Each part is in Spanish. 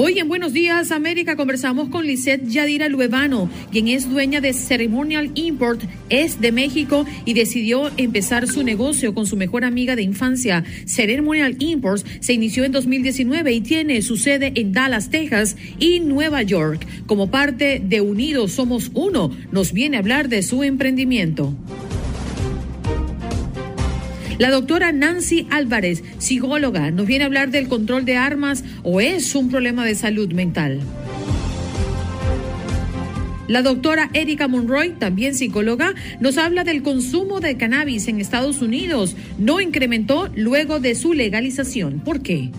Hoy en Buenos Días América conversamos con Lisette Yadira Luevano, quien es dueña de Ceremonial Import, es de México y decidió empezar su negocio con su mejor amiga de infancia. Ceremonial Imports se inició en 2019 y tiene su sede en Dallas, Texas y Nueva York. Como parte de Unidos Somos Uno, nos viene a hablar de su emprendimiento. La doctora Nancy Álvarez, psicóloga, nos viene a hablar del control de armas o es un problema de salud mental. La doctora Erika Monroy, también psicóloga, nos habla del consumo de cannabis en Estados Unidos. No incrementó luego de su legalización. ¿Por qué?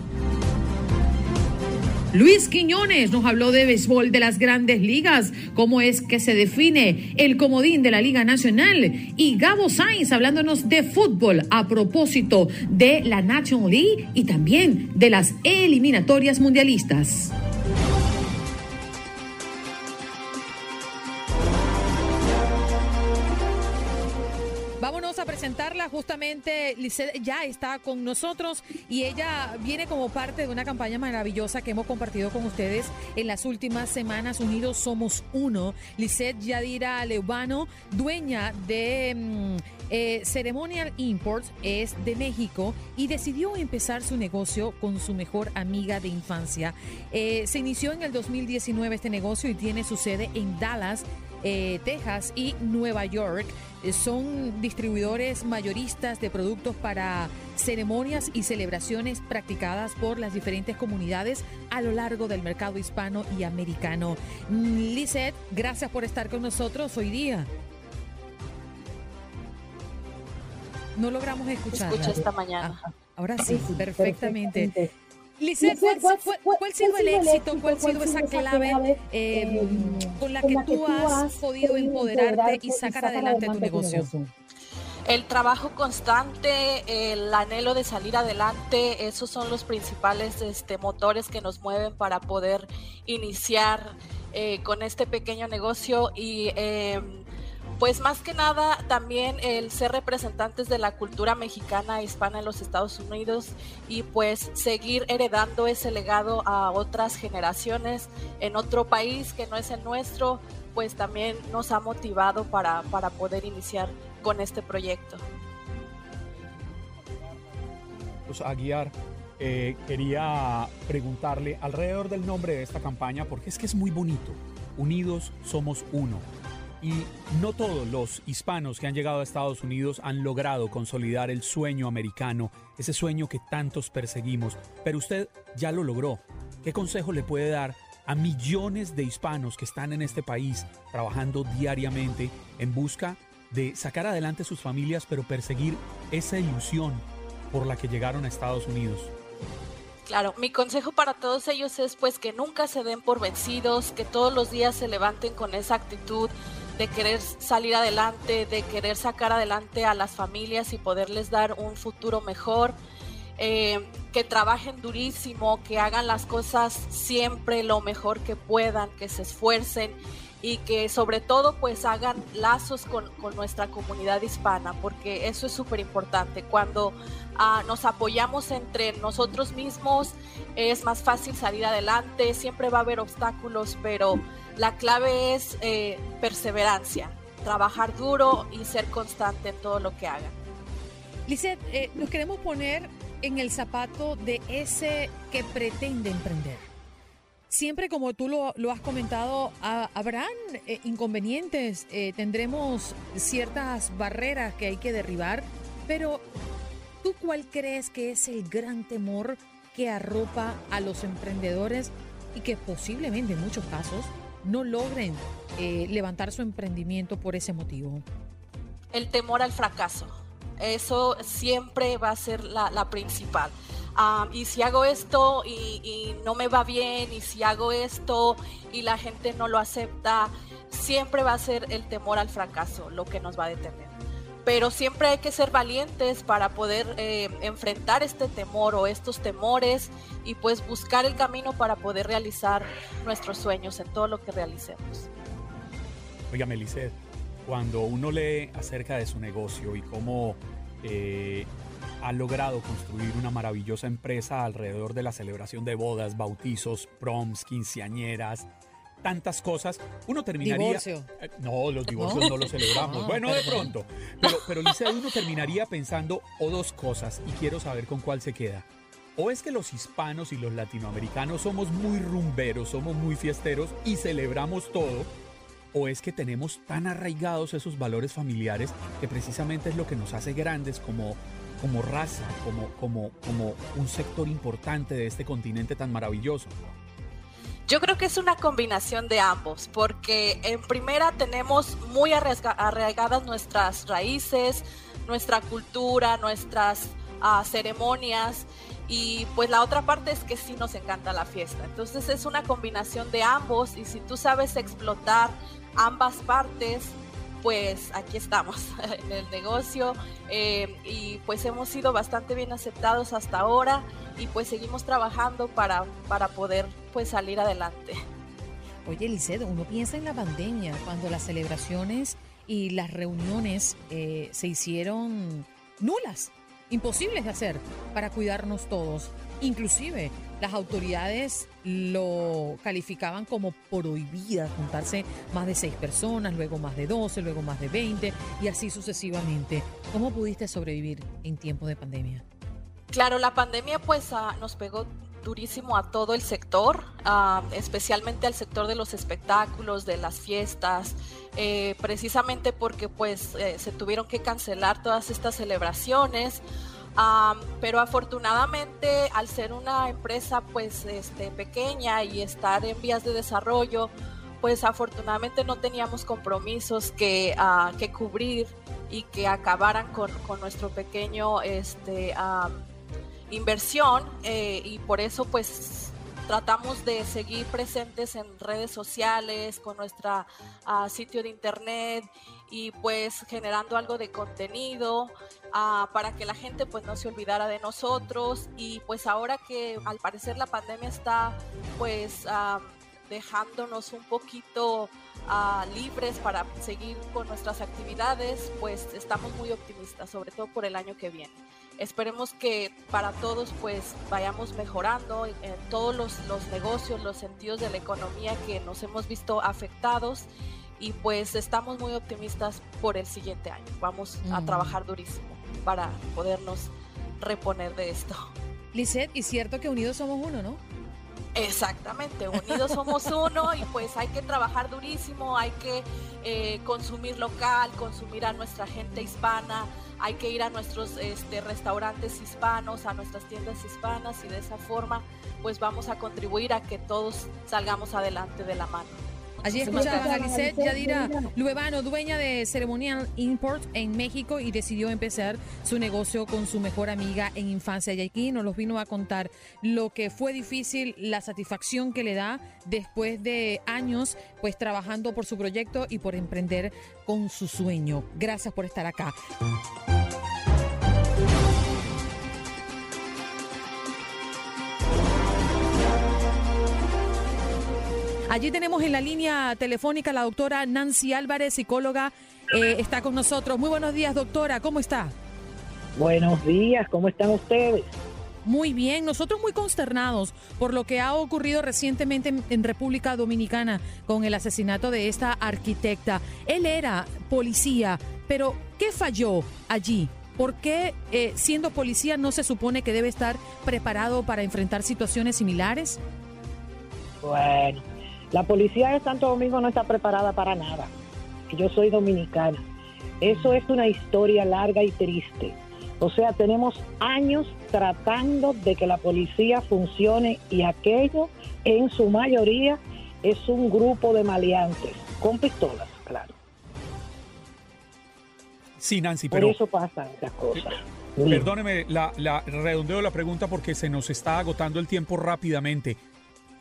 Luis Quiñones nos habló de béisbol de las grandes ligas, cómo es que se define el comodín de la Liga Nacional. Y Gabo Sainz hablándonos de fútbol a propósito de la National League y también de las eliminatorias mundialistas. Justamente Lisette ya está con nosotros y ella viene como parte de una campaña maravillosa que hemos compartido con ustedes en las últimas semanas. Unidos Somos Uno. Lisette Yadira Leubano, dueña de mm, eh, Ceremonial Imports, es de México y decidió empezar su negocio con su mejor amiga de infancia. Eh, se inició en el 2019 este negocio y tiene su sede en Dallas. Eh, Texas y Nueva York. Eh, son distribuidores mayoristas de productos para ceremonias y celebraciones practicadas por las diferentes comunidades a lo largo del mercado hispano y americano. Mm, Lizeth, gracias por estar con nosotros hoy día. No logramos escuchar. Escucha esta mañana. ahora sí, perfectamente. Lisette, ¿cuál, ha sido el éxito, cuál ha sido esa clave eh, con la que tú has podido empoderarte y sacar adelante tu negocio? El trabajo constante, el anhelo de salir adelante, esos son los principales este, motores que nos mueven para poder iniciar eh, con este pequeño negocio y eh, pues más que nada también el ser representantes de la cultura mexicana hispana en los Estados Unidos y pues seguir heredando ese legado a otras generaciones en otro país que no es el nuestro, pues también nos ha motivado para, para poder iniciar con este proyecto. Pues Aguiar, eh, quería preguntarle alrededor del nombre de esta campaña, porque es que es muy bonito. Unidos somos uno. Y no todos los hispanos que han llegado a Estados Unidos han logrado consolidar el sueño americano, ese sueño que tantos perseguimos, pero usted ya lo logró. ¿Qué consejo le puede dar a millones de hispanos que están en este país trabajando diariamente en busca de sacar adelante sus familias, pero perseguir esa ilusión por la que llegaron a Estados Unidos? Claro, mi consejo para todos ellos es pues que nunca se den por vencidos, que todos los días se levanten con esa actitud de querer salir adelante, de querer sacar adelante a las familias y poderles dar un futuro mejor, eh, que trabajen durísimo, que hagan las cosas siempre lo mejor que puedan, que se esfuercen y que sobre todo pues hagan lazos con, nuestra comunidad hispana, porque eso es súper importante. Cuando ah, nos apoyamos entre nosotros mismos es más fácil salir adelante, siempre va a haber obstáculos, pero la clave es eh, perseverancia, trabajar duro y ser constante en todo lo que hagan. Lizeth, eh, nos queremos poner en el zapato de ese que pretende emprender Siempre como tú lo, has comentado, habrán eh, inconvenientes, tendremos ciertas barreras que hay que derribar, pero ¿tú cuál crees que es el gran temor que arropa a los emprendedores y que posiblemente en muchos casos no logren eh, levantar su emprendimiento por ese motivo? El temor al fracaso. Eso siempre va a ser la, principal. Ah, y si hago esto y, y, no me va bien, y si hago esto y la gente no lo acepta, siempre va a ser el temor al fracaso lo que nos va a detener pero siempre hay que ser valientes para poder eh, enfrentar este temor o estos temores y pues buscar el camino para poder realizar nuestros sueños en todo lo que realicemos. Oiga, Melicet, cuando uno lee acerca de su negocio y cómo eh, ha logrado construir una maravillosa empresa alrededor de la celebración de bodas, bautizos, proms, quinceañeras, tantas cosas, uno terminaría... Eh, no, los divorcios no, los celebramos. bueno, de pronto. Pero, pero uno terminaría pensando o dos cosas y quiero saber con cuál se queda. O es que los hispanos y los latinoamericanos somos muy rumberos, somos muy fiesteros y celebramos todo. O es que tenemos tan arraigados esos valores familiares que precisamente es lo que nos hace grandes como, como raza, como, como, como un sector importante de este continente tan maravilloso. Yo creo que es una combinación de ambos, porque en primera tenemos muy arraigadas nuestras raíces, nuestra cultura, nuestras uh, ceremonias y pues la otra parte es que sí nos encanta la fiesta. Entonces es una combinación de ambos y si tú sabes explotar ambas partes, pues aquí estamos en el negocio eh, y pues hemos sido bastante bien aceptados hasta ahora y pues seguimos trabajando para, para poder pues salir adelante. Oye, Licedo, uno piensa en la pandemia, cuando las celebraciones y las reuniones eh, se hicieron nulas, imposibles de hacer para cuidarnos todos. Inclusive las autoridades lo calificaban como prohibida juntarse más de seis personas, luego más de doce, luego más de veinte y así sucesivamente. ¿Cómo pudiste sobrevivir en tiempos de pandemia? Claro, la pandemia pues ah, nos pegó durísimo a todo el sector, ah, especialmente al sector de los espectáculos, de las fiestas, eh, precisamente porque pues eh, se tuvieron que cancelar todas estas celebraciones. Ah, pero afortunadamente al ser una empresa pues este, pequeña y estar en vías de desarrollo, pues afortunadamente no teníamos compromisos que, que cubrir y que acabaran con, con nuestro pequeño este, inversión eh, y por eso pues tratamos de seguir presentes en redes sociales, con nuestro ah, sitio de internet y pues generando algo de contenido ah, para que la gente pues no se olvidara de nosotros y pues ahora que al parecer la pandemia está pues ah, dejándonos un poquito libres para seguir con nuestras actividades, pues estamos muy optimistas, sobre todo por el año que viene. Esperemos que para todos pues vayamos mejorando en, todos los, negocios, los sentidos de la economía que nos hemos visto afectados y pues estamos muy optimistas por el siguiente año. Vamos a mm. trabajar durísimo para podernos reponer de esto. Lisette, y cierto que unidos somos uno, ¿no? Exactamente, unidos somos uno y pues hay que trabajar durísimo, hay que eh, consumir local, consumir a nuestra gente hispana, hay que ir a nuestros este, restaurantes hispanos, a nuestras tiendas hispanas y de esa forma pues vamos a contribuir a que todos salgamos adelante de la mano. Allí escuchaban a Lisette Yadira Luevano, dueña de Ceremonial Import en México y decidió empezar su negocio con su mejor amiga en infancia. Y aquí nos los vino a contar lo que fue difícil, la satisfacción que le da después de años pues trabajando por su proyecto y por emprender con su sueño. Gracias por estar acá. Allí tenemos en la línea telefónica la doctora Nancy Álvarez, psicóloga, eh, está con nosotros. Muy buenos días, doctora, ¿cómo está? Buenos días, ¿cómo están ustedes? Muy bien, nosotros muy consternados por lo que ha ocurrido recientemente en, República Dominicana con el asesinato de esta arquitecta. Él era policía, pero ¿qué falló allí? ¿Por qué eh, siendo policía no se supone que debe estar preparado para enfrentar situaciones similares? Bueno, la policía de Santo Domingo no está preparada para nada. Yo soy dominicana. Eso es una historia larga y triste. O sea, tenemos años tratando de que la policía funcione y aquello en su mayoría es un grupo de maleantes con pistolas, claro. Sí, Nancy, pero... Por eso pasan esas cosas. Perdóneme, la, la redondeo la pregunta porque se nos está agotando el tiempo rápidamente.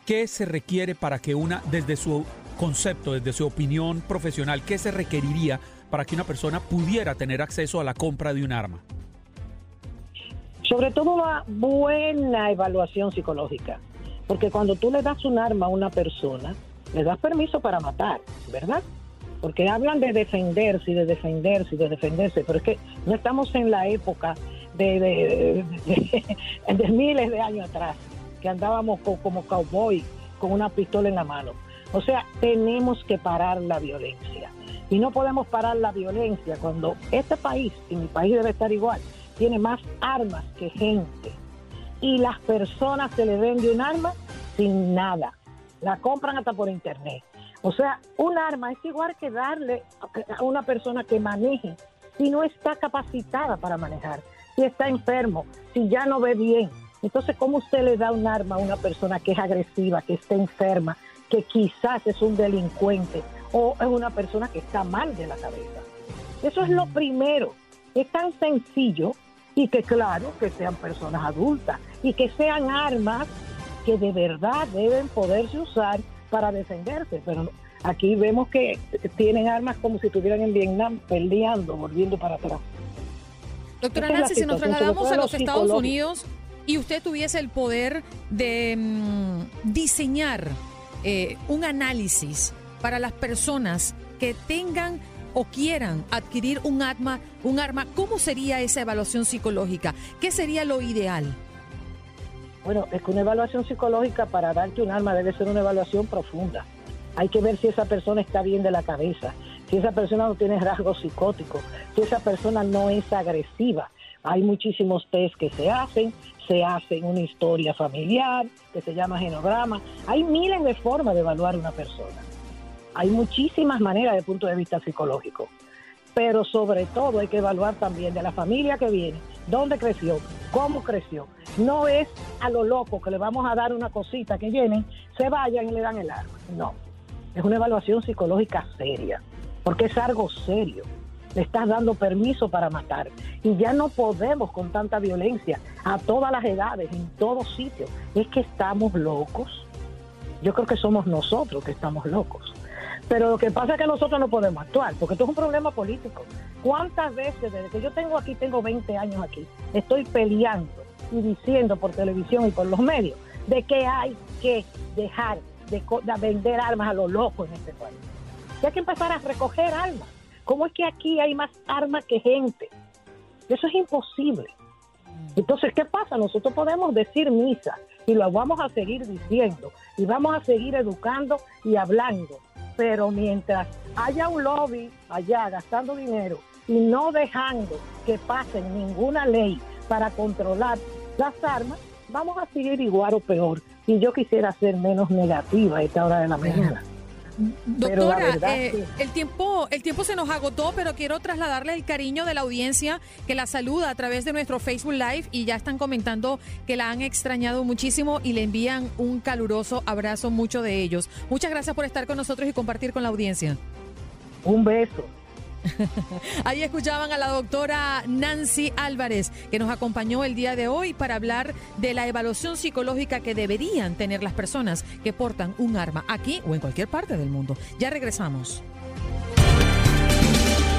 ¿Qué se requiere para que una, desde su concepto, desde su opinión profesional, qué se requeriría para que una persona pudiera tener acceso a la compra de un arma? Sobre todo una buena evaluación psicológica, porque cuando tú le das un arma a una persona, le das permiso para matar, ¿verdad? Porque hablan de defenderse y de defenderse y de defenderse, pero es que no estamos en la época de, de, miles de años atrás, que andábamos como cowboy con una pistola en la mano. O sea, tenemos que parar la violencia. Y no podemos parar la violencia cuando este país, y mi país debe estar igual, tiene más armas que gente. Y las personas se le vende un arma sin nada. La compran hasta por internet. O sea, un arma es igual que darle a una persona que maneje si no está capacitada para manejar, si está enfermo, si ya no ve bien. Entonces, ¿cómo usted le da un arma a una persona que es agresiva, que está enferma, que quizás es un delincuente o es una persona que está mal de la cabeza? Eso es lo primero. Es tan sencillo y que claro, que sean personas adultas y que sean armas que de verdad deben poderse usar para defenderse, pero aquí vemos que tienen armas como si estuvieran en Vietnam peleando, volviendo para atrás. Doctora Nancy, si nos trasladamos a los Estados Unidos y usted tuviese el poder de mm, diseñar eh, un análisis para las personas que tengan o quieran adquirir un arma, un arma, ¿cómo sería esa evaluación psicológica? ¿Qué sería lo ideal? Bueno, es que una evaluación psicológica para darte un arma debe ser una evaluación profunda. Hay que ver si esa persona está bien de la cabeza, si esa persona no tiene rasgos psicóticos, si esa persona no es agresiva. Hay muchísimos test que se hacen, se hacen una historia familiar que se llama genograma. Hay miles de formas de evaluar una persona. Hay muchísimas maneras desde el punto de vista psicológico, pero sobre todo hay que evaluar también de la familia que viene, dónde creció, cómo creció. No es a lo loco que le vamos a dar una cosita que vienen, se vayan y le dan el arma. No, es una evaluación psicológica seria, porque es algo serio. Estás dando permiso para matar. Y ya no podemos con tanta violencia a todas las edades, en todos sitios. Es que estamos locos. Yo creo que somos nosotros que estamos locos. Pero lo que pasa es que nosotros no podemos actuar, porque esto es un problema político. ¿Cuántas veces desde que yo tengo aquí, tengo 20 años aquí, estoy peleando y diciendo por televisión y por los medios de que hay que dejar de, vender armas a los locos en este país? Y hay que empezar a recoger armas. ¿Cómo es que aquí hay más armas que gente? Eso es imposible. Entonces, ¿qué pasa? Nosotros podemos decir misa y lo vamos a seguir diciendo y vamos a seguir educando y hablando pero mientras haya un lobby allá gastando dinero y no dejando que pasen ninguna ley para controlar las armas, vamos a seguir igual o peor. Y yo quisiera ser menos negativa a esta hora de la mañana. Doctora, eh, el tiempo el tiempo se nos agotó, pero quiero trasladarle el cariño de la audiencia que la saluda a través de nuestro Facebook Live y ya están comentando que la han extrañado muchísimo y le envían un caluroso abrazo muchos de ellos. Muchas gracias por estar con nosotros y compartir con la audiencia. Un beso. Ahí escuchaban a la doctora Nancy Álvarez, que nos acompañó el día de hoy para hablar de la evaluación psicológica que deberían tener las personas que portan un arma aquí o en cualquier parte del mundo. Ya regresamos.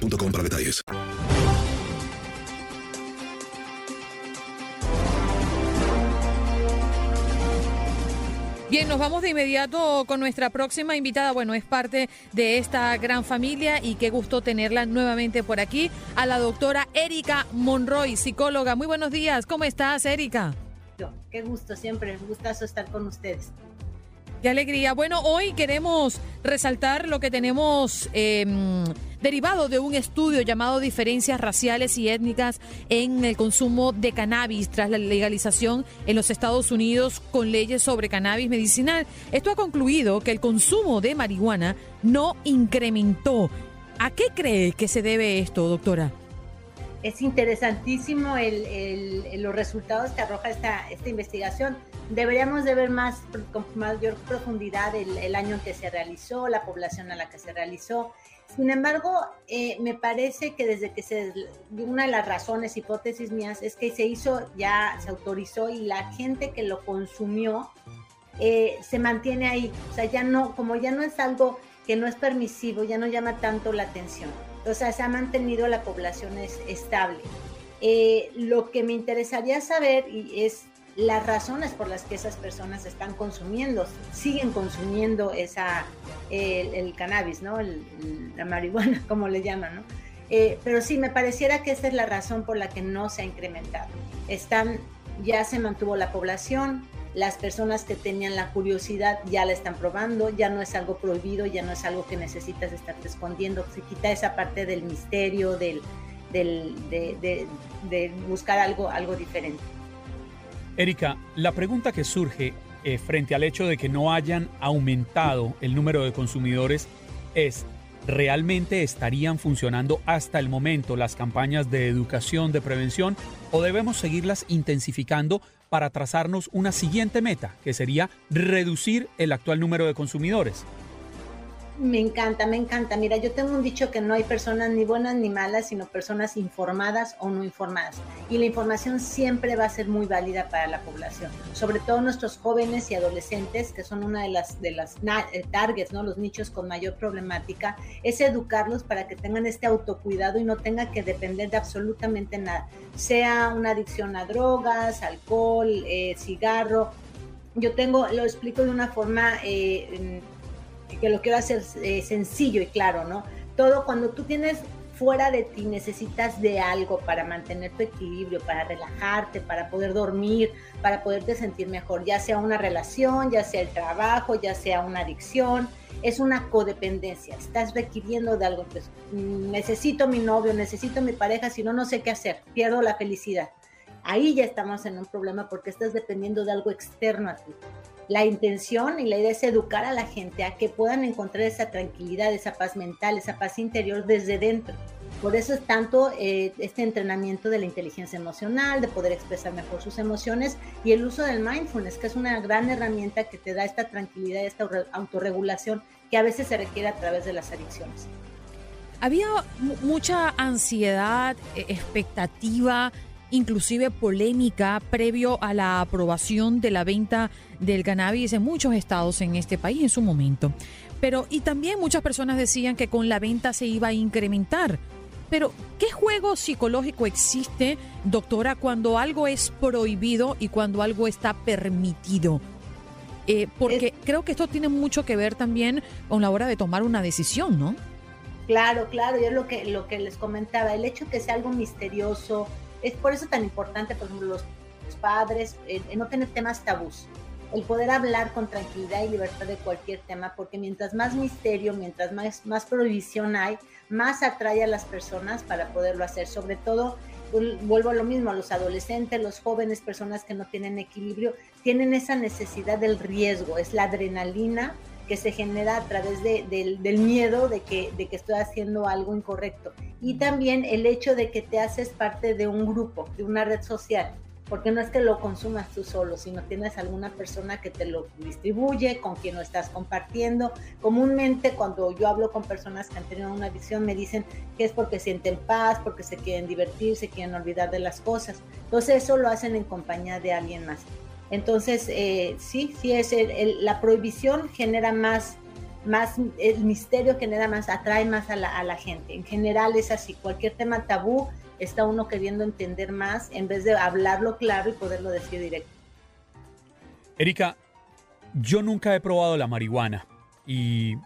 para detalles. Bien, nos vamos de inmediato con nuestra próxima invitada. Bueno, es parte de esta gran familia y qué gusto tenerla nuevamente por aquí, a la doctora Erika Monroy, psicóloga. Muy buenos días, ¿cómo estás, Erika? Qué gusto, siempre, un gustazo estar con ustedes. Qué alegría. Bueno, hoy queremos resaltar lo que tenemos em, derivado de un estudio llamado Diferencias raciales y étnicas en el consumo de cannabis tras la legalización en los Estados Unidos con leyes sobre cannabis medicinal. Esto ha concluido que el consumo de marihuana no incrementó. ¿A qué cree que se debe esto, doctora? Es interesantísimo los resultados que arroja esta, esta investigación. Deberíamos de ver más con mayor profundidad el, año en que se realizó, la población a la que se realizó. Sin embargo, eh, me parece que desde que se, una de las razones, hipótesis mías, es que se hizo, ya se autorizó y la gente que lo consumió eh, se mantiene ahí. O sea, ya no, como ya no es algo que no es permisivo, ya no llama tanto la atención. O sea, se ha mantenido la población es, estable. Eh, lo que me interesaría saber y es las razones por las que esas personas están consumiendo, siguen consumiendo esa, el, cannabis, ¿no? la marihuana, como le llaman, ¿no? Eh, pero sí, me pareciera que esa es la razón por la que no se ha incrementado. Están, ya se mantuvo la población, las personas que tenían la curiosidad ya la están probando, ya no es algo prohibido, ya no es algo que necesitas estar escondiendo, se quita esa parte del misterio, del, de, buscar algo, algo diferente. Erika, la pregunta que surge eh, frente al hecho de que no hayan aumentado el número de consumidores es, ¿realmente estarían funcionando hasta el momento las campañas de educación, de prevención, o debemos seguirlas intensificando para trazarnos una siguiente meta, que sería reducir el actual número de consumidores. Me encanta, me encanta. Mira, yo tengo un dicho que no hay personas ni buenas ni malas, sino personas informadas o no informadas. Y la información siempre va a ser muy válida para la población, sobre todo nuestros jóvenes y adolescentes, que son una de las, de las eh, targets, ¿no? los nichos con mayor problemática, es educarlos para que tengan este autocuidado y no tengan que depender de absolutamente nada, sea una adicción a drogas, alcohol, eh, cigarro. Yo tengo, lo explico de una forma... Eh, que lo quiero hacer eh, sencillo y claro, ¿no? Todo cuando tú tienes fuera de ti necesitas de algo para mantener tu equilibrio, para relajarte, para poder dormir, para poderte sentir mejor, ya sea una relación, ya sea el trabajo, ya sea una adicción, es una codependencia, estás requiriendo de algo, pues, mm, necesito mi novio, necesito mi pareja, si no, no sé qué hacer, pierdo la felicidad. Ahí ya estamos en un problema porque estás dependiendo de algo externo a ti. La intención y la idea es educar a la gente a que puedan encontrar esa tranquilidad, esa paz mental, esa paz interior desde dentro. Por eso es tanto eh, este entrenamiento de la inteligencia emocional, de poder expresar mejor sus emociones y el uso del mindfulness, que es una gran herramienta que te da esta tranquilidad, esta autorregulación que a veces se requiere a través de las adicciones. Había mucha ansiedad, e-, expectativa inclusive polémica previo a la aprobación de la venta del cannabis en muchos estados en este país en su momento. Pero y también muchas personas decían que con la venta se iba a incrementar. Pero, ¿qué juego psicológico existe, doctora, cuando algo es prohibido y cuando algo está permitido? Eh, porque creo que esto tiene mucho que ver también con la hora de tomar una decisión, ¿no? Claro, claro, yo lo que, lo que les comentaba, el hecho que sea algo misterioso, es por eso tan importante, por ejemplo, los, padres, no tener temas tabús, el poder hablar con tranquilidad y libertad de cualquier tema, porque mientras más misterio, mientras más, más prohibición hay, más atrae a las personas para poderlo hacer. Sobre todo, vuelvo a lo mismo, a los adolescentes, los jóvenes, personas que no tienen equilibrio, tienen esa necesidad del riesgo, es la adrenalina que se genera a través de, del miedo de que, de que estoy haciendo algo incorrecto. Y también el hecho de que te haces parte de un grupo, de una red social porque no es que lo consumas tú solo, sino tienes alguna persona que te lo distribuye, con quien lo estás compartiendo. Comúnmente cuando yo hablo con personas que han tenido una adicción me dicen que es porque sienten paz, porque se quieren divertir, se quieren olvidar de las cosas. Entonces eso lo hacen en compañía de alguien más. Entonces, eh, sí, sí, es la prohibición genera más, más, el misterio genera más, atrae más a la, a la gente. En general es así, cualquier tema tabú está uno queriendo entender más en vez de hablarlo claro y poderlo decir directo. Erika, yo nunca he probado la marihuana y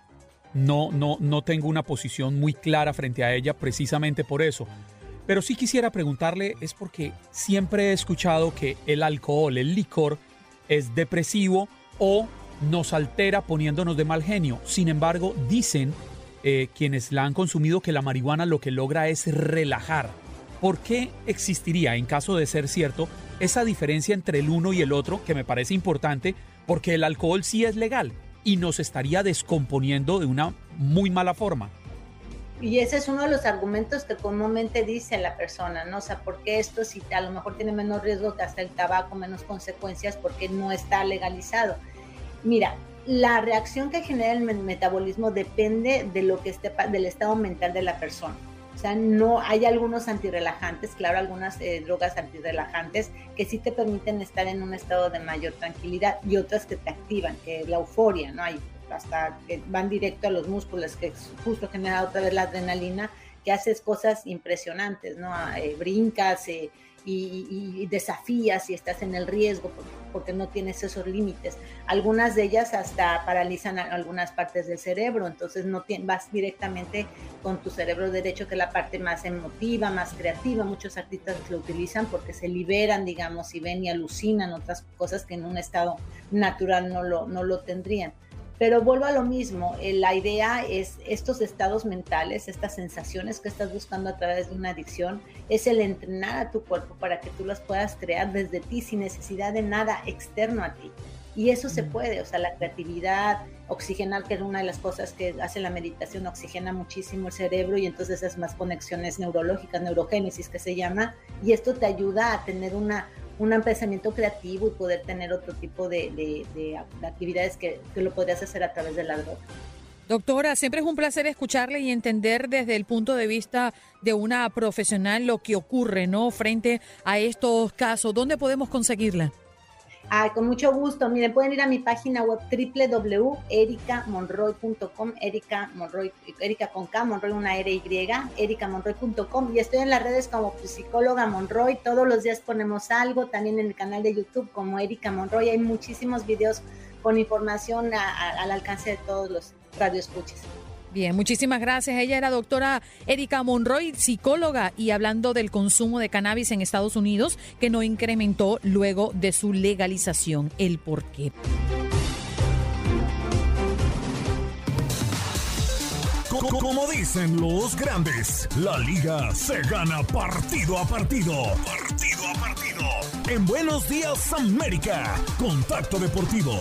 no, no, no tengo una posición muy clara frente a ella precisamente por eso. Pero sí quisiera preguntarle, es porque siempre he escuchado que el alcohol, el licor, es depresivo o nos altera poniéndonos de mal genio. Sin embargo, dicen eh, quienes la han consumido que la marihuana lo que logra es relajar. ¿Por qué existiría, en caso de ser cierto, esa diferencia entre el uno y el otro, que me parece importante, porque el alcohol sí es legal y nos estaría descomponiendo de una muy mala forma? Y ese es uno de los argumentos que comúnmente dice la persona, ¿no? O sea, ¿por qué esto si a lo mejor tiene menos riesgo que hasta el tabaco, menos consecuencias, porque no está legalizado? Mira, la reacción que genera el metabolismo depende de lo que esté, del estado mental de la persona. O sea, no hay algunos antirrelajantes, claro, algunas eh, drogas antirrelajantes que sí te permiten estar en un estado de mayor tranquilidad y otras que te activan, que la euforia, ¿no? Hay hasta que van directo a los músculos, que justo genera otra vez la adrenalina, que haces cosas impresionantes, ¿no? Eh, brincas, eh, y, desafías y estás en el riesgo porque, no tienes esos límites. Algunas de ellas hasta paralizan algunas partes del cerebro, entonces no vas directamente con tu cerebro derecho, que es la parte más emotiva, más creativa. Muchos artistas lo utilizan porque se liberan, digamos, y ven y alucinan otras cosas que en un estado natural no lo, no lo tendrían. Pero vuelvo a lo mismo, eh, la idea es estos estados mentales, estas sensaciones que estás buscando a través de una adicción, es el entrenar a tu cuerpo para que tú las puedas crear desde ti sin necesidad de nada externo a ti. Y eso se puede, o sea, la creatividad, oxigenar, que es una de las cosas que hace la meditación, oxigena muchísimo el cerebro y entonces es más conexiones neurológicas, neurogénesis que se llama, y esto te ayuda a tener una, un pensamiento creativo y poder tener otro tipo de, actividades que, que, lo podrías hacer a través de la. Doctora, siempre es un placer escucharle y entender desde el punto de vista de una profesional lo que ocurre, ¿no? Frente a estos casos. ¿Dónde podemos conseguirla? Ay, con mucho gusto. Miren, pueden ir a mi página web www.ericamonroy.com, Erika Monroy, Erika con K, Monroy una R Y, ericamonroy.com y estoy en las redes como psicóloga Monroy. Todos los días ponemos algo, también en el canal de YouTube como Erika Monroy. Hay muchísimos videos con información al alcance de todos los radioescuches. Bien, muchísimas gracias. Ella era doctora Erika Monroy, psicóloga, y hablando del consumo de cannabis en Estados Unidos, que no incrementó luego de su legalización. El por qué. Como dicen los grandes, la liga se gana partido a partido. Partido a partido. En Buenos Días América, Contacto Deportivo.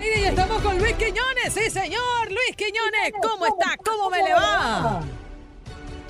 Estamos con Luis Quiñones. Sí, señor. Luis Quiñones, ¿cómo está? ¿Cómo me le va?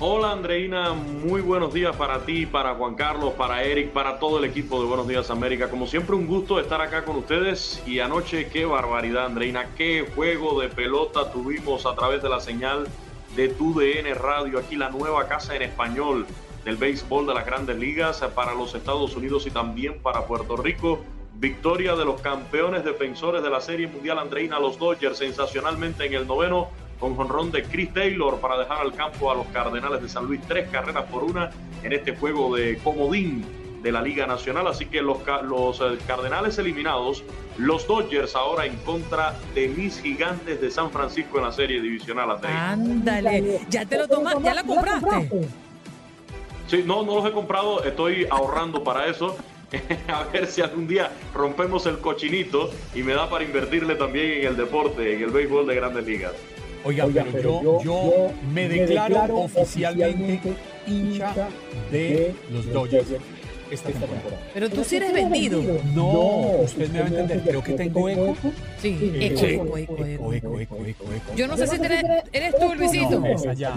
Hola Andreina, muy buenos días para ti, para Juan Carlos, para Eric, para todo el equipo de Buenos Días América. Como siempre, un gusto estar acá con ustedes. Y anoche, qué barbaridad, Andreina, qué juego de pelota tuvimos a través de la señal de tu DN Radio, aquí la nueva casa en español del béisbol de las grandes ligas para los Estados Unidos y también para Puerto Rico. Victoria de los campeones defensores de la Serie Mundial Andreina, los Dodgers, sensacionalmente en el noveno, con jonrón de Chris Taylor para dejar al campo a los Cardenales de San Luis, tres carreras por una en este juego de comodín de la Liga Nacional. Así que los, los eh, Cardenales eliminados, los Dodgers ahora en contra de mis gigantes de San Francisco en la serie divisional. Ándale, ya te lo tomaste, ya la compraste. Sí, no, no los he comprado, estoy ahorrando para eso. a ver si algún día rompemos el cochinito y me da para invertirle también en el deporte, en el béisbol de grandes ligas. Oiga, pero, yo, me, declaro, oficialmente hincha de los Dodgers. esta temporada. Pero tú sí eres vendido. No, usted me va a entender. Creo que tengo eco. Sí, eco, eco, eco, eco, eco. eco, eco. Yo no sé si eres, eres tú, Luisito. Esa ya.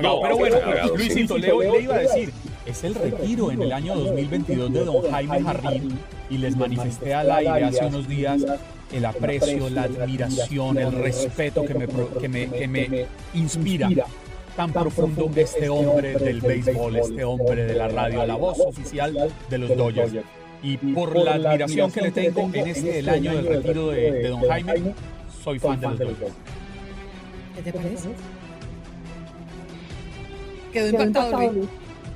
No, pero bueno, Luisito, le, le iba a decir, es el retiro en el año 2022 de don Jaime Jarrín y les manifesté al aire hace unos días el aprecio, la admiración, el respeto que me, que me, que me inspira tan profundo este hombre del béisbol, este hombre de la radio, la voz oficial de los Dodgers. Y por la admiración que le tengo en este el año del retiro de, de don Jaime, soy fan de los Dodgers. ¿Qué te parece? Quedó impactado, Luis.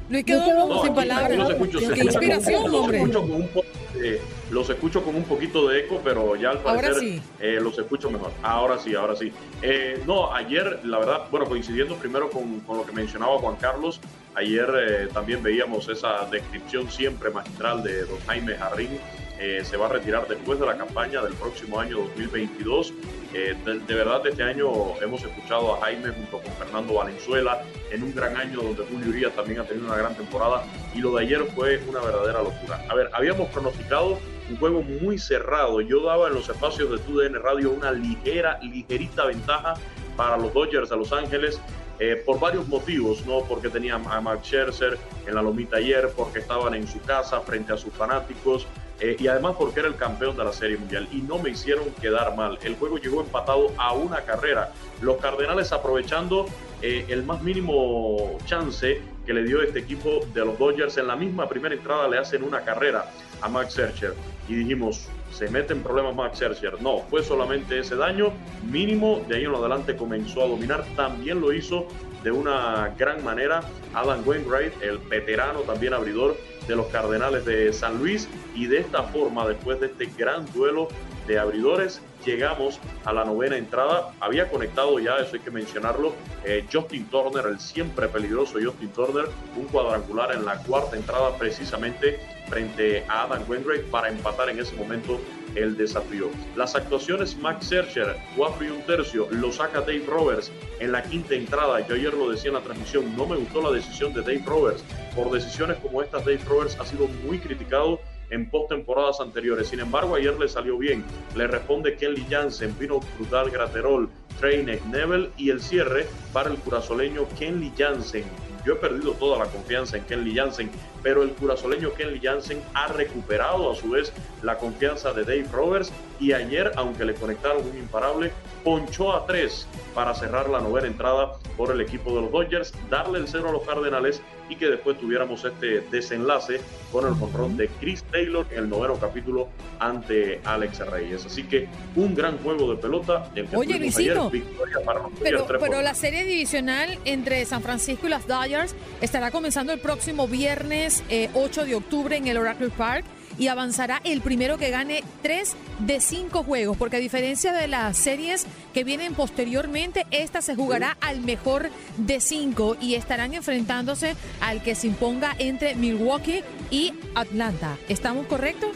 Luis quedó No, sin palabras. los escucho, Qué escucha inspiración, los hombre. escucho con un po- eh, los escucho con un poquito de eco, pero ya al Ahora parecer sí. eh, los escucho mejor. Ahora sí, ahora sí. Eh, no, ayer, la verdad, bueno, coincidiendo primero con, con lo que mencionaba Juan Carlos, ayer eh, también veíamos esa descripción siempre magistral de don Jaime Jarrín. Eh, se va a retirar después de la campaña del próximo año 2022. Eh, de, de verdad, este año hemos escuchado a Jaime junto con Fernando Valenzuela en un gran año donde Julio Urias también ha tenido una gran temporada y lo de ayer fue una verdadera locura. A ver, habíamos pronosticado un juego muy cerrado. Yo daba en los espacios de TUDN Radio una ligera, ligerita ventaja para los Dodgers de Los Ángeles. eh, por varios motivos, ¿no? Porque tenían a Max Scherzer en la lomita ayer, porque estaban en su casa frente a sus fanáticos, eh, y además porque era el campeón de la Serie Mundial y no me hicieron quedar mal. El juego llegó empatado a una carrera. Los Cardenales aprovechando eh, el más mínimo chance que le dio este equipo de los Dodgers en la misma primera entrada le hacen una carrera a Max Scherzer y dijimos se mete en problemas Max Scherzer. No, fue solamente ese daño mínimo. De ahí en adelante comenzó a dominar. También lo hizo de una gran manera Adam Wainwright, el veterano también abridor de los Cardenales de San Luis. Y de esta forma, después de este gran duelo de abridores, llegamos a la novena entrada. Había conectado ya, eso hay que mencionarlo, eh, Justin Turner, el siempre peligroso Justin Turner, un cuadrangular en la cuarta entrada precisamente frente a Adam Wainwright para empatar en ese momento el desafío. Las actuaciones Max Scherzer, 4 y un tercio, lo saca Dave Roberts en la quinta entrada. Yo ayer lo decía en la transmisión, no me gustó la decisión de Dave Roberts. Por decisiones como estas, Dave Roberts ha sido muy criticado en postemporadas anteriores. Sin embargo, ayer le salió bien. Le responde Kelly Jansen, Pino Brutal Graterol, Treyneck Neville y el cierre para el curazoleño Kenley Jansen. Yo he perdido toda la confianza en Kenley Jansen, pero el curazoleño Kenley Jansen ha recuperado a su vez la confianza de Dave Roberts. Y ayer, aunque le conectaron un imparable, ponchó a tres para cerrar la novena entrada por el equipo de los Dodgers, darle el cero a los Cardenales y que después tuviéramos este desenlace con el jonrón de Chris Taylor en el noveno capítulo ante Alex Reyes. Así que un gran juego de pelota. El que Oye, tuvimos Luisito, ayer, victoria para los Pero, pero la serie divisional entre San Francisco y las Dodgers estará comenzando el próximo viernes eh, 8 de octubre en el Oracle Park y avanzará el primero que gane tres de cinco juegos, porque a diferencia de las series que vienen posteriormente, esta se jugará al mejor de cinco y estarán enfrentándose al que se imponga entre Milwaukee y Atlanta. ¿Estamos correctos?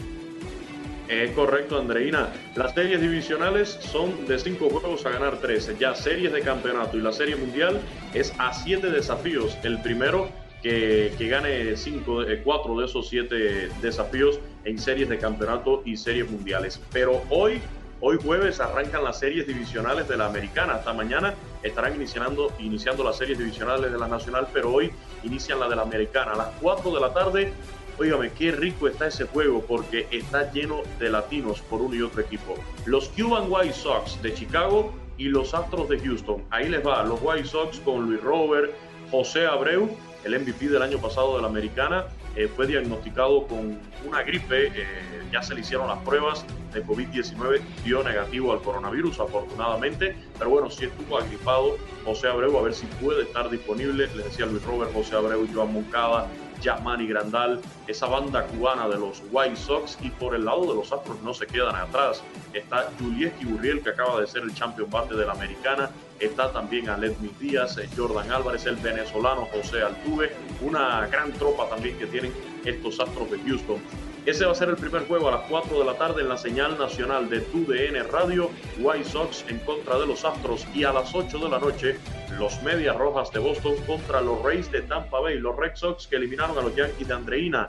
Es correcto, Andreina. Las series divisionales son de cinco juegos a ganar 13. Ya series de campeonato y la serie mundial es a siete desafíos. El primero que, que gane cinco, eh, cuatro de esos siete desafíos en series de campeonato y series mundiales. Pero hoy, hoy jueves arrancan las series divisionales de la americana. Hasta mañana estarán iniciando, iniciando las series divisionales de la nacional, pero hoy inician la de la americana. A las 4 de la tarde Óigame, qué rico está ese juego porque está lleno de latinos por uno y otro equipo. Los Cuban White Sox de Chicago y los Astros de Houston. Ahí les va, los White Sox con Luis Robert, José Abreu, el MVP del año pasado de la Americana, eh, fue diagnosticado con una gripe, eh, ya se le hicieron las pruebas de COVID-19, dio negativo al coronavirus afortunadamente, pero bueno, sí estuvo agripado José Abreu, a ver si puede estar disponible, les decía Luis Robert, José Abreu, Joan Moncada, Yasmani Grandal, esa banda cubana de los White Sox y por el lado de los Astros no se quedan atrás. Está Julieski Burriel que acaba de ser el champion bate de la americana. Está también Aledmi Díaz, Jordan Álvarez, el venezolano José Altuve. Una gran tropa también que tienen estos Astros de Houston. Ese va a ser el primer juego a las 4 de la tarde en la señal nacional de TUDN Radio. White Sox en contra de los Astros y a las 8 de la noche los Medias Rojas de Boston contra los Rays de Tampa Bay, los Red Sox que eliminaron a los Yankees de Andreina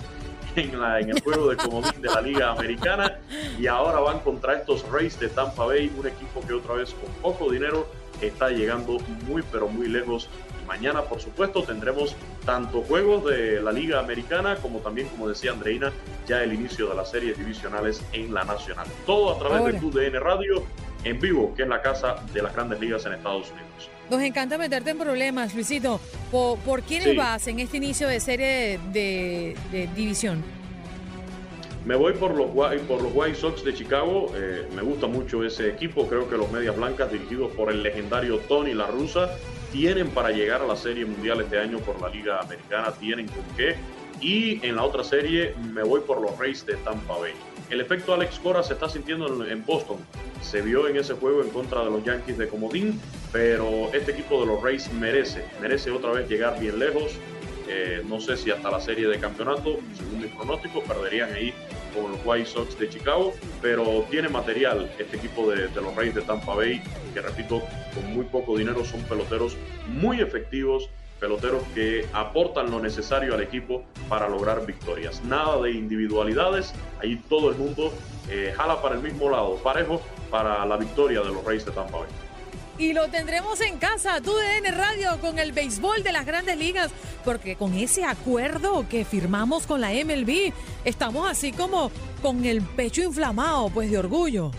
en, en el juego de comodín de la Liga Americana y ahora van contra estos Rays de Tampa Bay, un equipo que otra vez con poco dinero está llegando muy pero muy lejos. Mañana, por supuesto, tendremos tanto juegos de la Liga Americana como también, como decía Andreina, ya el inicio de las series divisionales en la Nacional. Todo a través de TUDN Radio en vivo, que es la casa de las grandes ligas en Estados Unidos. Nos encanta meterte en problemas, Luisito. ¿Por, por quiénes vas en este inicio de serie de, división? Me voy por los, por los White Sox de Chicago. Eh, me gusta mucho ese equipo. Creo que los Medias Blancas, dirigidos por el legendario Tony La Russa, tienen para llegar a la Serie Mundial este año por la Liga Americana. Tienen con qué. Y en la otra serie me voy por los Rays de Tampa Bay. El efecto Alex Cora se está sintiendo en Boston. Se vio en ese juego en contra de los Yankees de Comodín, pero este equipo de los Rays merece, merece otra vez llegar bien lejos. Eh, no sé si hasta la serie de campeonato, según mi pronóstico, perderían ahí con los White Sox de Chicago, pero tiene material este equipo de, los Rays de Tampa Bay, que repito, con muy poco dinero son peloteros muy efectivos peloteros que aportan lo necesario al equipo para lograr victorias. Nada de individualidades, ahí todo el mundo eh, jala para el mismo lado, parejo para la victoria de los Reyes de Tampa Bay. Y lo tendremos en casa, TUDN Radio, con el béisbol de las grandes ligas, porque con ese acuerdo que firmamos con la MLB, estamos así como con el pecho inflamado, pues de orgullo.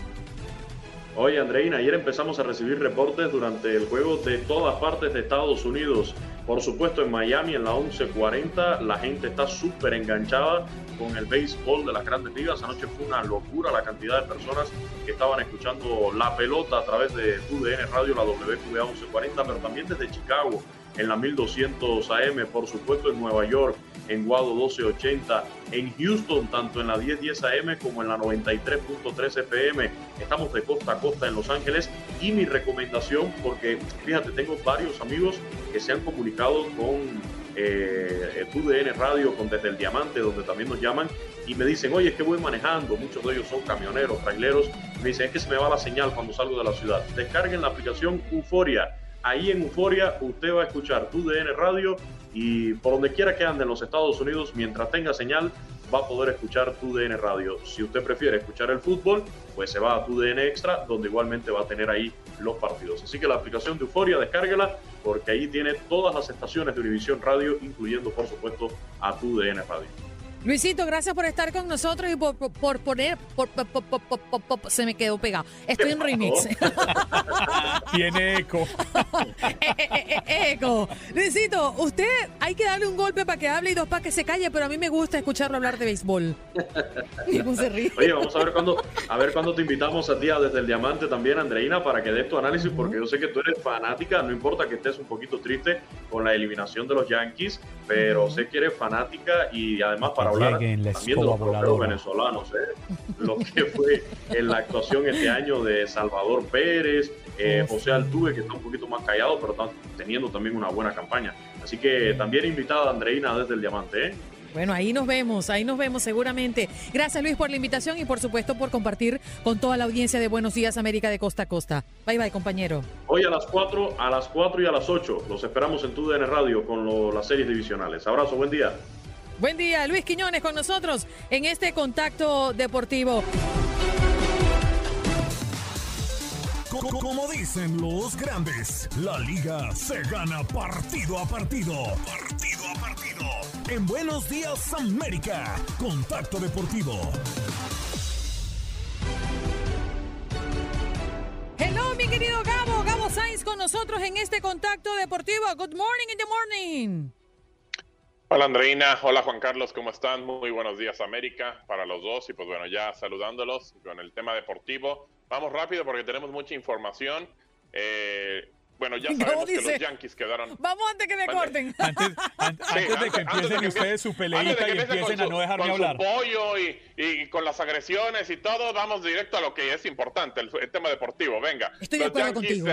Oye, Andreina, ayer empezamos a recibir reportes durante el juego de todas partes de Estados Unidos. Por supuesto, en Miami, en la 11:40, la gente está súper enganchada con el béisbol de las grandes ligas. Anoche fue una locura la cantidad de personas que estaban escuchando la pelota a través de UDN Radio, la WQA 1140, pero también desde Chicago, en la 1200 AM, por supuesto, en Nueva York, en Guado 1280, en Houston, tanto en la 1010 AM como en la 93.3 FM. Estamos de costa a costa en Los Ángeles y mi recomendación, porque fíjate, tengo varios amigos que se han comunicado con eh, TUDN Radio, con Desde el Diamante, donde también nos llaman y me dicen, oye, es que voy manejando, muchos de ellos son camioneros, traileros, me dicen, es que se me va la señal cuando salgo de la ciudad. Descarguen la aplicación Euforia. Ahí en Euforia usted va a escuchar TUDN Radio y por donde quiera que ande en los Estados Unidos, mientras tenga señal, va a poder escuchar tu DN Radio. Si usted prefiere escuchar el fútbol, pues se va a tu DN Extra, donde igualmente va a tener ahí los partidos. Así que la aplicación de Euforia, descárguela, porque ahí tiene todas las estaciones de Univisión Radio, incluyendo, por supuesto, a tu DN Radio. Luisito, gracias por estar con nosotros y por, poner. se me quedó pegado. Estoy en remix. Tiene eco. Eh, eh, eh, eco. Luisito, usted hay que darle un golpe para que hable y dos para que se calle, pero a mí me gusta escucharlo hablar de béisbol. Oye, vamos a ver cuándo a ver cuándo te invitamos a ti desde el Diamante también, Andreina, para que des tu análisis, porque yo sé que tú eres fanática, no importa que estés un poquito triste con la eliminación de los Yankees, pero sé que eres fanática y además para también de los venezolanos, ¿eh? lo que fue en la actuación este año de Salvador Pérez, eh, José Altuve, que está un poquito más callado, pero está teniendo también una buena campaña. Así que también invitada Andreina desde el Diamante. ¿eh? Bueno, ahí nos vemos, ahí nos vemos seguramente. Gracias Luis por la invitación y por supuesto por compartir con toda la audiencia de Buenos Días América de Costa a Costa. Bye bye, compañero. Hoy a las 4, a las 4 y a las 8 los esperamos en TUDN Radio con las series divisionales. Abrazo, buen día. Buen día, Luis Quiñones con nosotros en este contacto deportivo. Como dicen los grandes, la liga se gana partido a partido. Partido a partido. En Buenos Días América, Contacto Deportivo. Hello, mi querido Gabo, Gabo Sainz con nosotros en este contacto deportivo. Good morning in the morning. Hola Andreina, hola Juan Carlos, ¿cómo están? Muy buenos días América para los dos y pues bueno, ya saludándolos con el tema deportivo. Vamos rápido porque tenemos mucha información. Eh, bueno, ya sabemos que los Yankees quedaron. Vamos antes que me corten. Antes, de que empiecen ustedes su peleita y empiecen a no dejarme hablar. Su pollo y, y, con las agresiones y todo, vamos directo a lo que es importante, el, tema deportivo. Venga. Estoy de acuerdo contigo.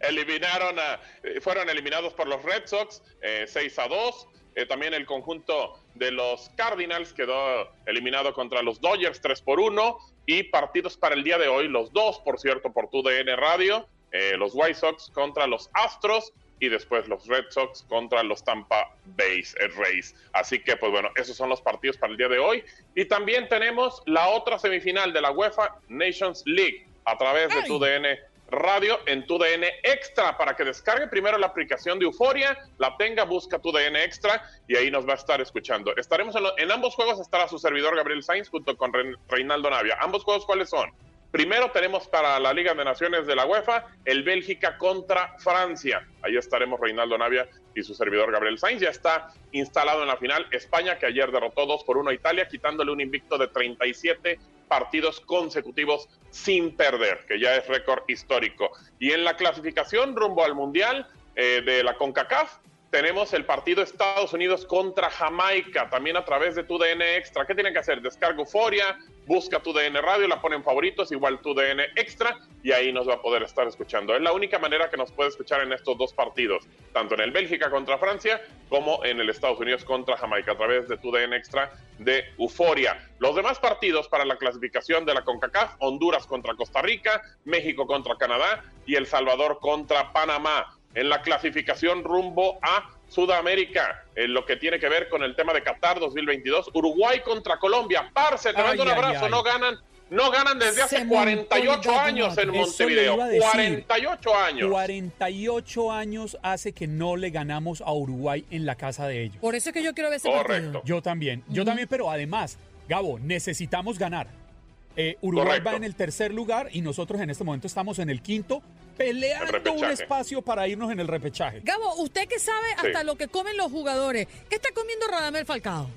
Eliminaron a, eh, fueron eliminados por los Red Sox, eh, 6 a 2. Eh, también el conjunto de los Cardinals quedó eliminado contra los Dodgers 3 por 1 y partidos para el día de hoy, los dos, por cierto, por tu DN Radio, eh, los White Sox contra los Astros y después los Red Sox contra los Tampa Bay Rays. Así que, pues bueno, esos son los partidos para el día de hoy. Y también tenemos la otra semifinal de la UEFA Nations League a través de tu DN Radio en tu DN Extra para que descargue primero la aplicación de Euforia, la tenga, busca tu DN Extra y ahí nos va a estar escuchando. Estaremos en, ambos juegos, estará su servidor Gabriel Sainz junto con Reinaldo Navia. ¿Ambos juegos cuáles son? Primero tenemos para la Liga de Naciones de la UEFA el Bélgica contra Francia. Ahí estaremos Reinaldo Navia y su servidor Gabriel Sainz. Ya está instalado en la final España, que ayer derrotó 2 por 1 a Italia, quitándole un invicto de 37 partidos consecutivos sin perder, que ya es récord histórico. Y en la clasificación rumbo al Mundial eh, de la CONCACAF, tenemos el partido Estados Unidos contra Jamaica, también a través de tu DN Extra. ¿Qué tienen que hacer? Descarga Euforia, busca tu DN Radio, la ponen favoritos, igual tu DN Extra, y ahí nos va a poder estar escuchando. Es la única manera que nos puede escuchar en estos dos partidos, tanto en el Bélgica contra Francia como en el Estados Unidos contra Jamaica, a través de tu DN Extra de Euforia. Los demás partidos para la clasificación de la CONCACAF, Honduras contra Costa Rica, México contra Canadá y El Salvador contra Panamá en la clasificación rumbo a Sudamérica, en lo que tiene que ver con el tema de Qatar 2022. Uruguay contra Colombia. Parce, te mando un abrazo. No ganan, no ganan desde hace 48 años en Montevideo. 48 años. 48 años hace que no le ganamos a Uruguay en la casa de ellos. Por eso es que yo quiero ver ese Correcto. Yo también, yo también, pero además, Gabo, necesitamos ganar. Eh, Uruguay va en el tercer lugar y nosotros en este momento estamos en el quinto peleando un espacio para irnos en el repechaje. Gabo, usted que sabe hasta lo que comen los jugadores, ¿qué está comiendo Radamel Falcao?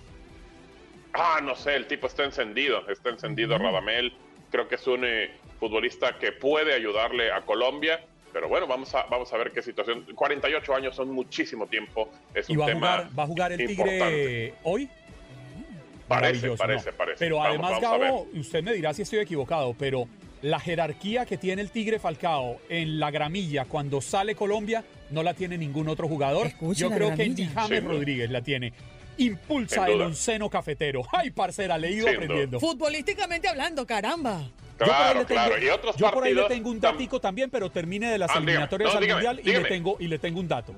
Ah, no sé, el tipo está encendido, está encendido Radamel. Creo que es un eh, futbolista que puede ayudarle a Colombia. Pero bueno, vamos a, vamos a ver qué situación. 48 años son muchísimo tiempo. Es un va tema a jugar, va a jugar el Tigre hoy? Parece, parece, parece. Pero además, Gabo, usted me dirá si estoy equivocado, pero la jerarquía que tiene el Tigre Falcao en la gramilla cuando sale Colombia no la tiene ningún otro jugador. Yo creo que ni James Rodríguez la tiene. Impulsa el onceno cafetero. ¡Ay, parcera! Le he ido aprendiendo. Futbolísticamente hablando, caramba. Claro, claro. Y otros yo por ahí le tengo un datico también, pero termine de las ah, eliminatorias al Mundial y, le tengo, y le tengo un dato.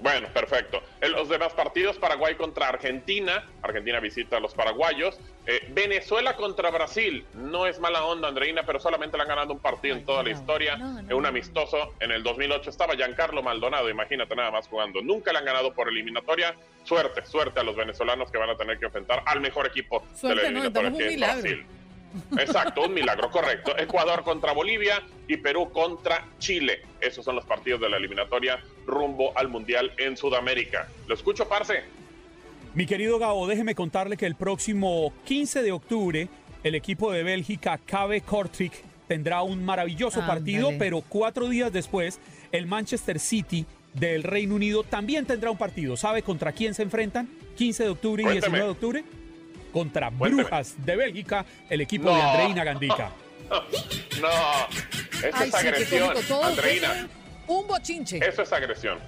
Bueno, perfecto. En los demás partidos, Paraguay contra Argentina. Argentina visita a los paraguayos. Eh, Venezuela contra Brasil. No es mala onda, Andreina, pero solamente le han ganado un partido en toda la historia. en un amistoso. En el 2008 estaba Giancarlo Maldonado, imagínate nada más jugando. Nunca le han ganado por eliminatoria. Suerte, suerte a los venezolanos que van a tener que enfrentar al mejor equipo de la eliminatoria que es Brasil. Exacto, un milagro, correcto. Ecuador contra Bolivia y Perú contra Chile. Esos son los partidos de la eliminatoria rumbo al Mundial en Sudamérica. ¿Lo escucho, Parce? Mi querido Gabo, déjeme contarle que el próximo 15 de octubre el equipo de Bélgica, Cabe Kortrijk, tendrá un maravilloso partido, pero cuatro días después el Manchester City del Reino Unido también tendrá un partido. ¿Sabe contra quién se enfrentan? 15 de octubre y 19 de octubre contra Brujas de Bélgica, el equipo de Andreina Gandica. No, eso es agresión, Andreina. Un bochinche. Eso es agresión.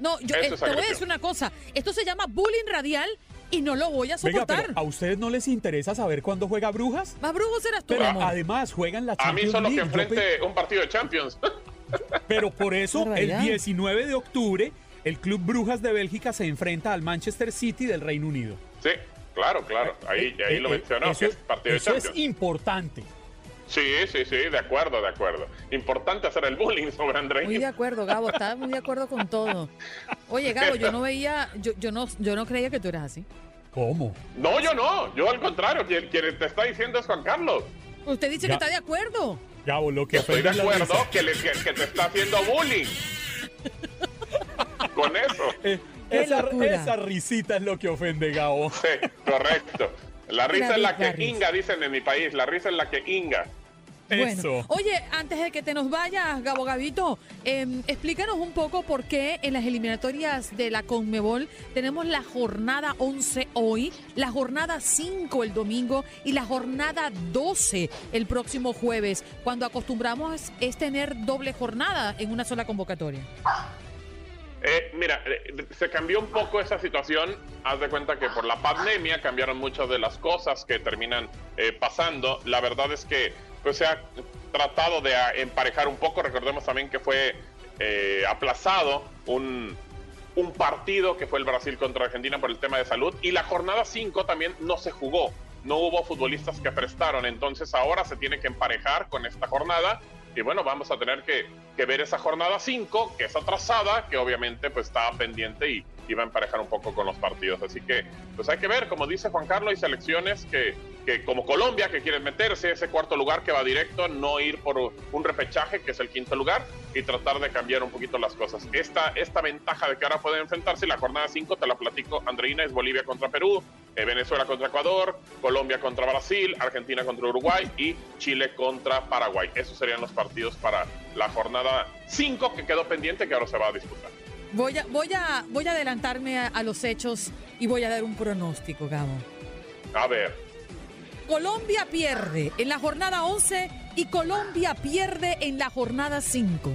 No, yo eh, te voy a decir una cosa. Esto se llama bullying radial y no lo voy a soportar. ¿A ustedes no les interesa saber cuándo juega Brujas? Va Brujas eras tú. Pero además juegan la Champions A mí solo que enfrente un partido de Champions. Pero por eso, el 19 de octubre, el Club Brujas de Bélgica se enfrenta al Manchester City del Reino Unido. Sí, Claro, claro. Ahí, eh, ahí eh, lo eh, mencionó, eso, es partido eso es importante. Sí, sí, sí, de acuerdo, de acuerdo. Importante hacer el bullying sobre Andrés. Muy de acuerdo, Gabo, estaba muy de acuerdo con todo. Oye, Gabo, yo no veía, yo, yo no, yo no creía que tú eras así. ¿Cómo? No, yo no, yo al contrario, quien, te está diciendo es Juan Carlos. Usted dice que está de acuerdo. Gabo, lo que Estoy de acuerdo que, que, te está haciendo bullying. con eso. Esa, risita es lo que ofende, Gabo. Sí, correcto. La risa es la que inga, dicen en mi país. La risa es la que inga. Bueno, oye, antes de que te nos vayas, Gabo Gabito, em, explícanos un poco por qué en las eliminatorias de la Conmebol tenemos la jornada 11 hoy, la jornada 5 el domingo y la jornada 12 el próximo jueves, cuando acostumbramos es tener doble jornada en una sola convocatoria. Eh, mira, eh, se cambió un poco esa situación. Haz de cuenta que por la pandemia cambiaron muchas de las cosas que terminan eh, pasando. La verdad es que pues, se ha tratado de emparejar un poco. Recordemos también que fue eh, aplazado un, un partido que fue el Brasil contra Argentina por el tema de salud y la jornada 5 también no se jugó, no hubo futbolistas que prestaron, entonces ahora se tiene que emparejar con esta jornada y bueno, vamos a tener que, ver esa jornada 5, que es atrasada, que obviamente pues estaba pendiente y, va a emparejar un poco con los partidos. Así que pues hay que ver, como dice Juan Carlos, hay selecciones que, que como Colombia, que quieren meterse ese cuarto lugar que va directo, no ir por un repechaje, que es el quinto lugar, y tratar de cambiar un poquito las cosas. Esta, esta ventaja de que ahora pueden enfrentarse, la jornada 5, te la platico, Andreina, es Bolivia contra Perú, eh, Venezuela contra Ecuador, Colombia contra Brasil, Argentina contra Uruguay y Chile contra Paraguay. Esos serían los partidos para la jornada 5 que quedó pendiente que ahora se va a disputar. Voy a, voy a, voy a adelantarme a, a los hechos y voy a dar un pronóstico, Gabo. A ver, Colombia pierde en la jornada 11 y Colombia pierde en la jornada 5.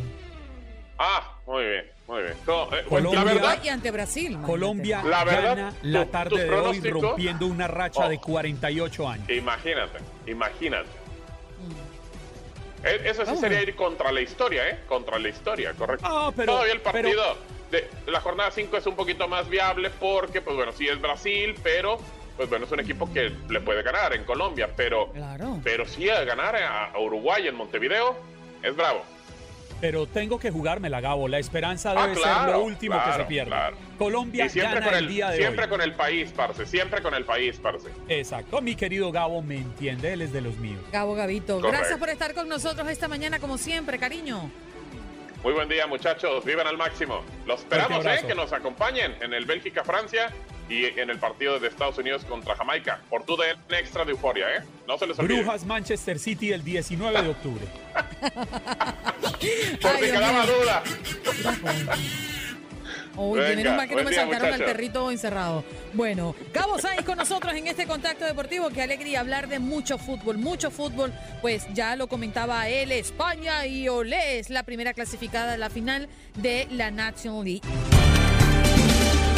ah, muy bien, muy bien. Co- eh, Colombia- la verdad, Y ante Brasil. Colombia La verdad, gana la tu- tarde de hoy rompiendo una racha Oh. de 48 años. imagínate, imagínate. Eh, Eso sí Vamos. sería ir contra la historia, ¿eh? Contra la historia, correcto. Ah, pero- Todavía el pero- partido de la jornada 5 es un poquito más viable porque, pues bueno, sí es Brasil, pero, pues bueno, es un equipo que le puede ganar en Colombia, pero, Claro. pero sí a ganar a Uruguay en Montevideo es bravo. Pero tengo que jugármela, Gabo. La esperanza Ah, debe ser lo último que claro, se pierde. claro. Colombia Y siempre gana con el, el, día de siempre hoy. con el país, parce, siempre con el país, parce. Exacto. Mi querido Gabo me entiende, él es de los míos. Gabo Gavito, Correcto. gracias por estar con nosotros esta mañana, como siempre, cariño. Muy buen día, muchachos. Vivan al máximo. Los esperamos, ¿eh? Que nos acompañen en el Bélgica-Francia y en el partido de Estados Unidos contra Jamaica. Por tu DN extra de euforia, ¿eh? No se les olvide. Brujas Manchester City el 19 de octubre. Por Ay, si Dios quedaba mío. duda. Uy, Venga, menos mal que no me día, saltaron al muchachos. perrito encerrado. Bueno, Gabo Sainz con nosotros en este contacto deportivo. Qué alegría hablar de mucho fútbol, mucho fútbol. Pues ya lo comentaba él, España y Olé es la primera clasificada a la final de la National League.